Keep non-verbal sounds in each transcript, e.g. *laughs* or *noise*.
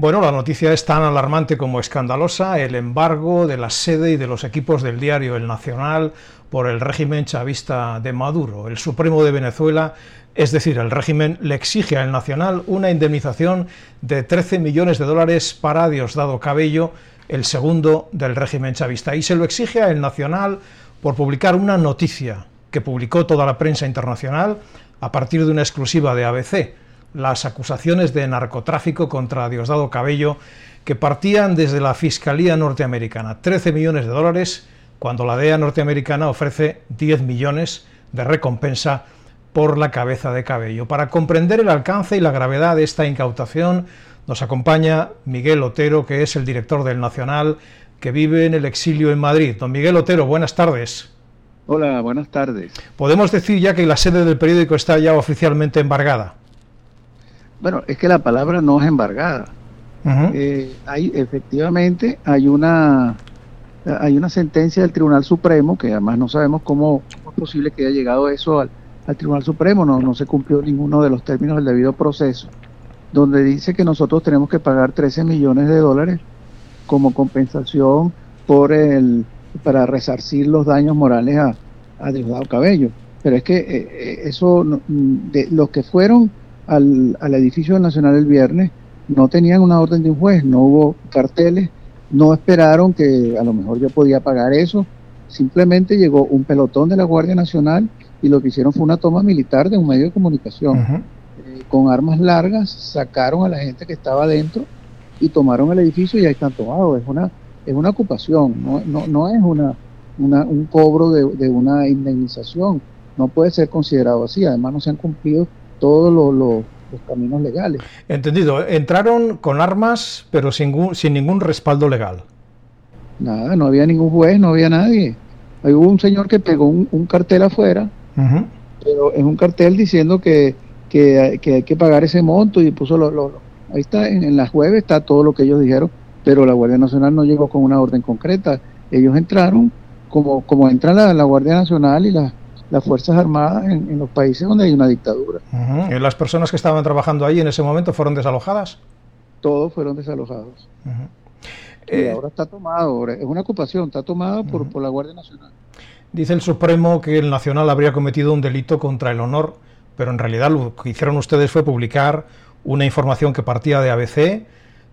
Bueno, la noticia es tan alarmante como escandalosa, el embargo de la sede y de los equipos del diario El Nacional por el régimen chavista de Maduro. El Supremo de Venezuela, es decir, el régimen le exige al Nacional una indemnización de 13 millones de dólares para Diosdado Cabello, el segundo del régimen chavista. Y se lo exige al Nacional por publicar una noticia que publicó toda la prensa internacional a partir de una exclusiva de ABC las acusaciones de narcotráfico contra Diosdado Cabello que partían desde la Fiscalía norteamericana. 13 millones de dólares cuando la DEA norteamericana ofrece 10 millones de recompensa por la cabeza de Cabello. Para comprender el alcance y la gravedad de esta incautación nos acompaña Miguel Otero, que es el director del Nacional, que vive en el exilio en Madrid. Don Miguel Otero, buenas tardes. Hola, buenas tardes. Podemos decir ya que la sede del periódico está ya oficialmente embargada. Bueno, es que la palabra no es embargada. Eh, hay efectivamente hay una hay una sentencia del Tribunal Supremo que además no sabemos cómo, es posible que haya llegado eso al, Tribunal Supremo, no, no se cumplió ninguno de los términos del debido proceso, donde dice que nosotros tenemos que pagar 13 millones de dólares como compensación por el para resarcir los daños morales a, a Diosdado Cabello. Pero es que eh, eh, eso, de los que fueron al, al edificio nacional el viernes, no tenían una orden de un juez, no hubo carteles, no esperaron que a lo mejor yo podía pagar eso, simplemente llegó un pelotón de la Guardia Nacional y lo que hicieron fue una toma militar de un medio de comunicación. Eh, con armas largas sacaron a la gente que estaba adentro y tomaron el edificio y ahí están tomados. Es una, es una ocupación, no, no, no es una, una, un cobro de, de una indemnización. No puede ser considerado así. Además no se han cumplido todos los, caminos legales. Entendido. Entraron con armas, pero sin, sin ningún respaldo legal. Nada, no había ningún juez, no había nadie. Hay hubo un señor que pegó un, cartel afuera, pero es un cartel diciendo que, que, hay que pagar ese monto y puso lo, ahí está, en, la jueves está todo lo que ellos dijeron, pero la Guardia Nacional no llegó con una orden concreta. Ellos entraron como, como entra la, la Guardia Nacional y la, las Fuerzas Armadas en, los países donde hay una dictadura. ¿Y ¿Las personas que estaban trabajando ahí en ese momento fueron desalojadas? Todos fueron desalojados. Y eh, ahora está tomado, es una ocupación, está tomada por, por la Guardia Nacional. Dice el Supremo que el Nacional habría cometido un delito contra el honor, pero en realidad lo que hicieron ustedes fue publicar una información que partía de ABC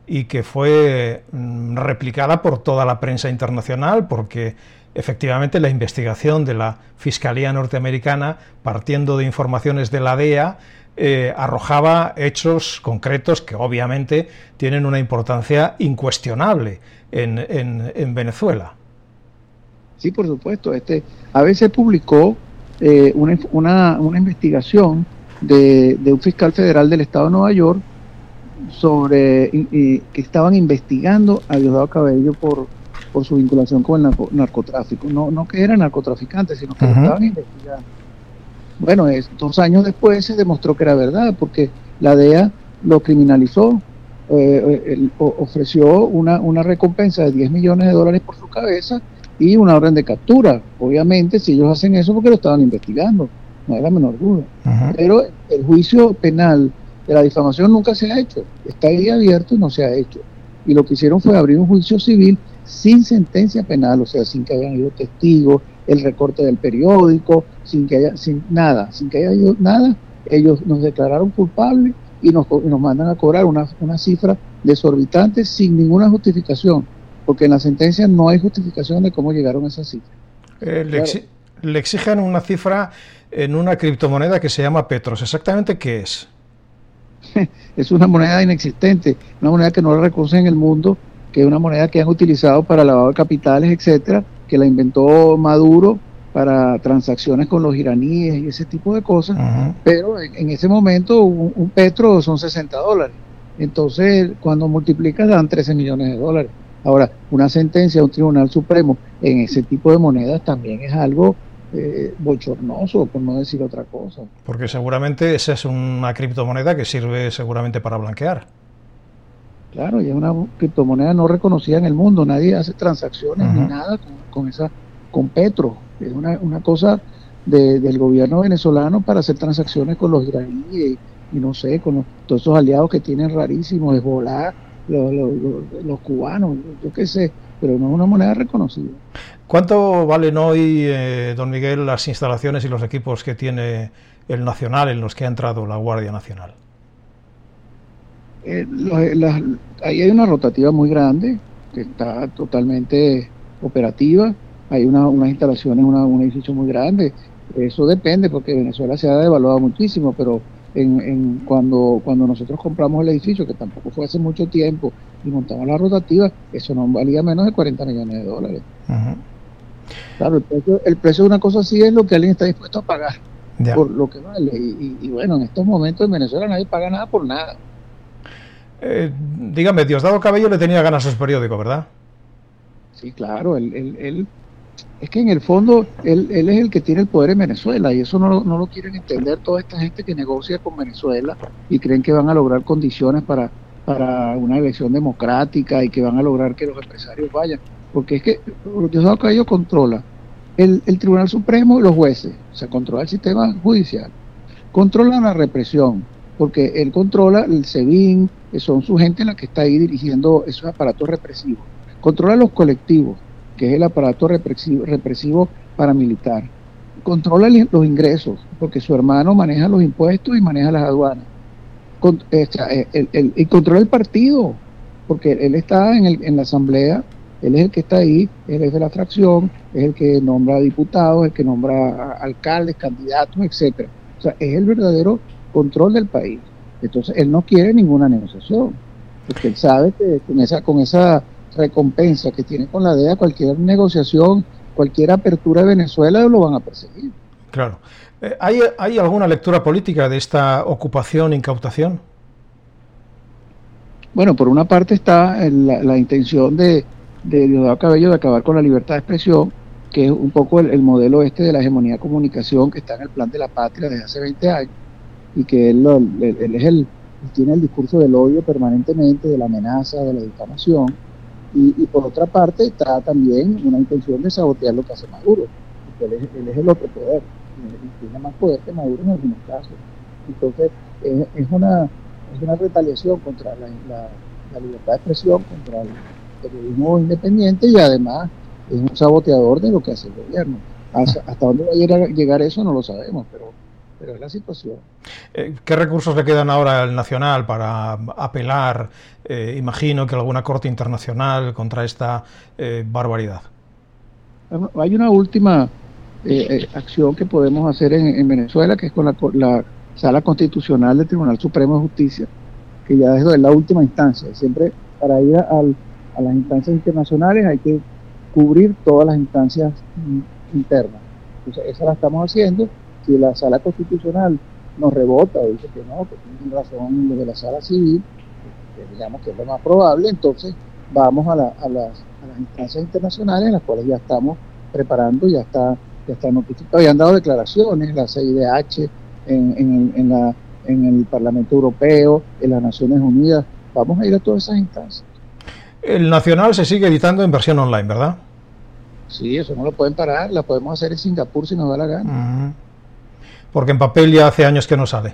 y que fue mm, replicada por toda la prensa internacional, porque efectivamente la investigación de la Fiscalía norteamericana, partiendo de informaciones de la DEA, eh, arrojaba hechos concretos que obviamente tienen una importancia incuestionable en, Venezuela. Sí, por supuesto. Este, a veces publicó eh, una, investigación de, un fiscal federal del estado de Nueva York sobre que estaban investigando a Diosdado Cabello por por su vinculación con el narcotráfico. No, no que era narcotraficante, sino que lo estaban investigando. Bueno, es, dos años después se demostró que era verdad, porque la DEA lo criminalizó, eh, eh, ofreció una, una recompensa de 10 millones de dólares por su cabeza y una orden de captura. Obviamente, si ellos hacen eso, porque lo estaban investigando, no hay la menor duda. Pero el juicio penal de la difamación nunca se ha hecho, está ahí abierto y no se ha hecho. Y lo que hicieron fue abrir un juicio civil sin sentencia penal, o sea, sin que hayan ido testigos, el recorte del periódico, sin que haya, sin nada, sin que haya ido nada, ellos nos declararon culpables y nos, nos mandan a cobrar una, una cifra desorbitante sin ninguna justificación, porque en la sentencia no hay justificación de cómo llegaron a esa cifra. Eh, le, exigen una cifra en una criptomoneda que se llama Petros. ¿Exactamente qué es? *laughs* es una moneda inexistente, una moneda que no la reconoce en el mundo que es una moneda que han utilizado para lavado de capitales, etcétera, que la inventó Maduro para transacciones con los iraníes y ese tipo de cosas, pero en, ese momento un, petro son 60 dólares. Entonces, cuando multiplicas dan 13 millones de dólares. Ahora, una sentencia de un tribunal supremo en ese tipo de monedas también es algo eh, bochornoso, por no decir otra cosa. Porque seguramente esa es una criptomoneda que sirve seguramente para blanquear. Claro, y es una criptomoneda no reconocida en el mundo, nadie hace transacciones ni nada con, esa, con Petro. Es una, una cosa del gobierno venezolano para hacer transacciones con los iraníes y, no sé, con todos esos aliados que tienen rarísimos, Hezbollah, los, los, los cubanos, yo qué sé, pero no es una moneda reconocida. ¿Cuánto valen hoy, eh, don Miguel, las instalaciones y los equipos que tiene el Nacional en los que ha entrado la Guardia Nacional? Eh, eh, ahí hay una rotativa muy grande que está totalmente operativa. Hay una, unas instalaciones, un edificio muy grande. Eso depende porque Venezuela se ha devaluado muchísimo, pero en, cuando, cuando nosotros compramos el edificio, que tampoco fue hace mucho tiempo, y montamos la rotativa, eso no valía menos de 40 millones de dólares. Claro, el precio, de una cosa así es lo que alguien está dispuesto a pagar por lo que vale. Y, bueno, en estos momentos en Venezuela nadie paga nada por nada. Eh, dígame, Diosdado Cabello le tenía ganas a su periódico, ¿verdad? Sí, claro, él, es que en el fondo él, es el que tiene el poder en Venezuela y eso no, no lo quieren entender toda esta gente que negocia con Venezuela y creen que van a lograr condiciones para, para una elección democrática y que van a lograr que los empresarios vayan porque es que Diosdado Cabello controla el, Tribunal Supremo y los jueces, o sea, controla el sistema judicial, controla la represión, porque él controla el SEBIN, que son su gente la que está ahí dirigiendo esos aparatos represivos, controla los colectivos, que es el aparato represivo, represivo paramilitar, controla los ingresos, porque su hermano maneja los impuestos y maneja las aduanas, eh, y controla el partido, porque él está en, el, en la asamblea él es el que está ahí, él es de la fracción, es el que nombra diputados, el que nombra alcaldes, candidatos, etcétera. O sea, es el verdadero control del país. Entonces, él no quiere ninguna negociación, porque él sabe que con esa, con esa recompensa que tiene con la DEA, cualquier negociación, cualquier apertura de Venezuela lo van a perseguir. Claro. Eh, ¿Hay, ¿Hay alguna lectura política de esta ocupación, incautación? Bueno, por una parte está la intención de, de Diosdado Cabello de acabar con la libertad de expresión, que es un poco el, modelo este de la hegemonía comunicación que está en el plan de la patria desde hace 20 años, y que él, es el, tiene el discurso del odio permanentemente, de la amenaza, de la difamación, y, por otra parte está también una intención de sabotear lo que hace Maduro, porque él es, el otro poder, tiene más poder que Maduro en algunos casos. Entonces, es, una, es una retaliación contra la, la libertad de expresión, contra el periodismo independiente y además es un saboteador de lo que hace el gobierno. Hasta, dónde va a llegar, eso no lo sabemos, pero, pero es la situación. Eh, ¿Qué recursos le quedan ahora al Nacional para apelar, eh, imagino que alguna corte internacional contra esta eh, barbaridad? Hay una última acción que podemos hacer en, Venezuela, que es con la, la Sala Constitucional del Tribunal Supremo de Justicia, que ya es la última instancia. Siempre para ir al a las instancias internacionales hay que cubrir todas las instancias internas. Entonces, esa la estamos haciendo. Si la sala constitucional nos rebota o dice que no, que tiene razón los de la sala civil, que digamos que es lo más probable, entonces vamos a, las, a las instancias internacionales en las cuales ya estamos preparando, ya está, ya está notificado, ya han dado declaraciones, la CIDH, en, en, en, la, en el Parlamento Europeo, en las Naciones Unidas, vamos a ir a todas esas instancias. El Nacional se sigue editando en versión online, ¿verdad? Sí, eso no lo pueden parar, la podemos hacer en Singapur si nos da la gana. Porque en papel ya hace años que no sale.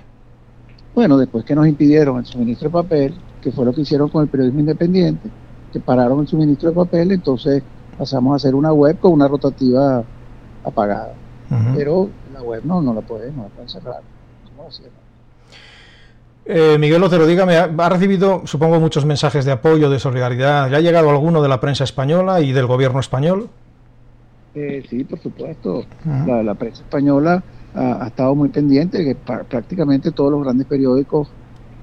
Bueno, después que nos impidieron el suministro de papel, que fue lo que hicieron con el periodismo independiente, que pararon el suministro de papel, entonces pasamos a hacer una web con una rotativa apagada. Pero la web no, no la podemos, no la pueden cerrar. ¿Cómo eh, Miguel Otero, dígame, ha recibido, supongo, muchos mensajes de apoyo, de solidaridad. ¿Le ha llegado alguno de la prensa española y del gobierno español? Eh, sí, por supuesto. la, prensa española ha, estado muy pendiente, que prácticamente todos los grandes periódicos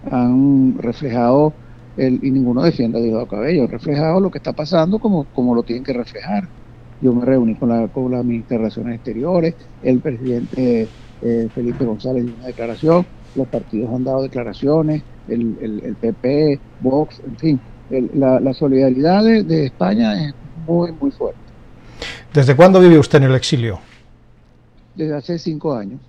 han reflejado, el, y ninguno defiende a Diego Cabello, han reflejado lo que está pasando como, como lo tienen que reflejar. yo me reuní con la, con la ministra de Relaciones Exteriores, el presidente eh, Felipe González dio una declaración, los partidos han dado declaraciones, el, el, PP, Vox, en fin, la, solidaridad de, España es muy, muy fuerte. ¿Desde cuándo vive usted en el exilio? Desde hace cinco años.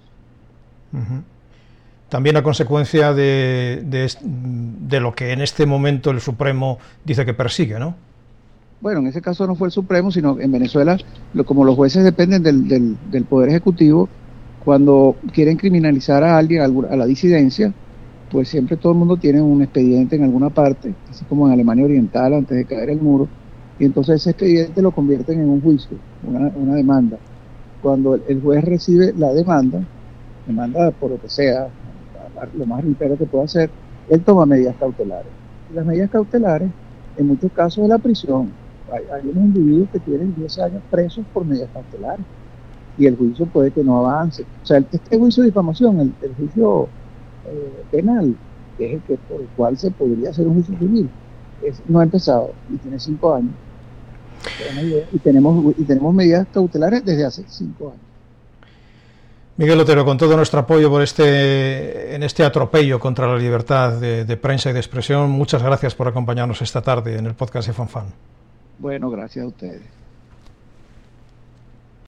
También a consecuencia de, de, lo que en este momento el Supremo dice que persigue, ¿no? Bueno, en ese caso no fue el Supremo, sino en Venezuela, como los jueces dependen del, del, del Poder Ejecutivo, cuando quieren criminalizar a alguien, a la disidencia, pues siempre todo el mundo tiene un expediente en alguna parte, así como en Alemania Oriental antes de caer el muro, y entonces ese expediente lo convierten en un juicio, una, demanda. Cuando el, juez recibe la demanda, demanda por lo que sea, lo más ligero que pueda hacer, él toma medidas cautelares. Y las medidas cautelares, en muchos casos de la prisión, hay, unos individuos que tienen 10 años presos por medidas cautelares y el juicio puede que no avance. O sea, este juicio de difamación, el, juicio eh, penal, que es el que, por el cual se podría hacer un juicio civil, no ha empezado y tiene cinco años. Y tenemos, y tenemos medidas cautelares desde hace cinco años. Miguel Otero, con todo nuestro apoyo por este, en este atropello contra la libertad de, de, prensa y de expresión, muchas gracias por acompañarnos esta tarde en el podcast de FanFan. Bueno, gracias a ustedes.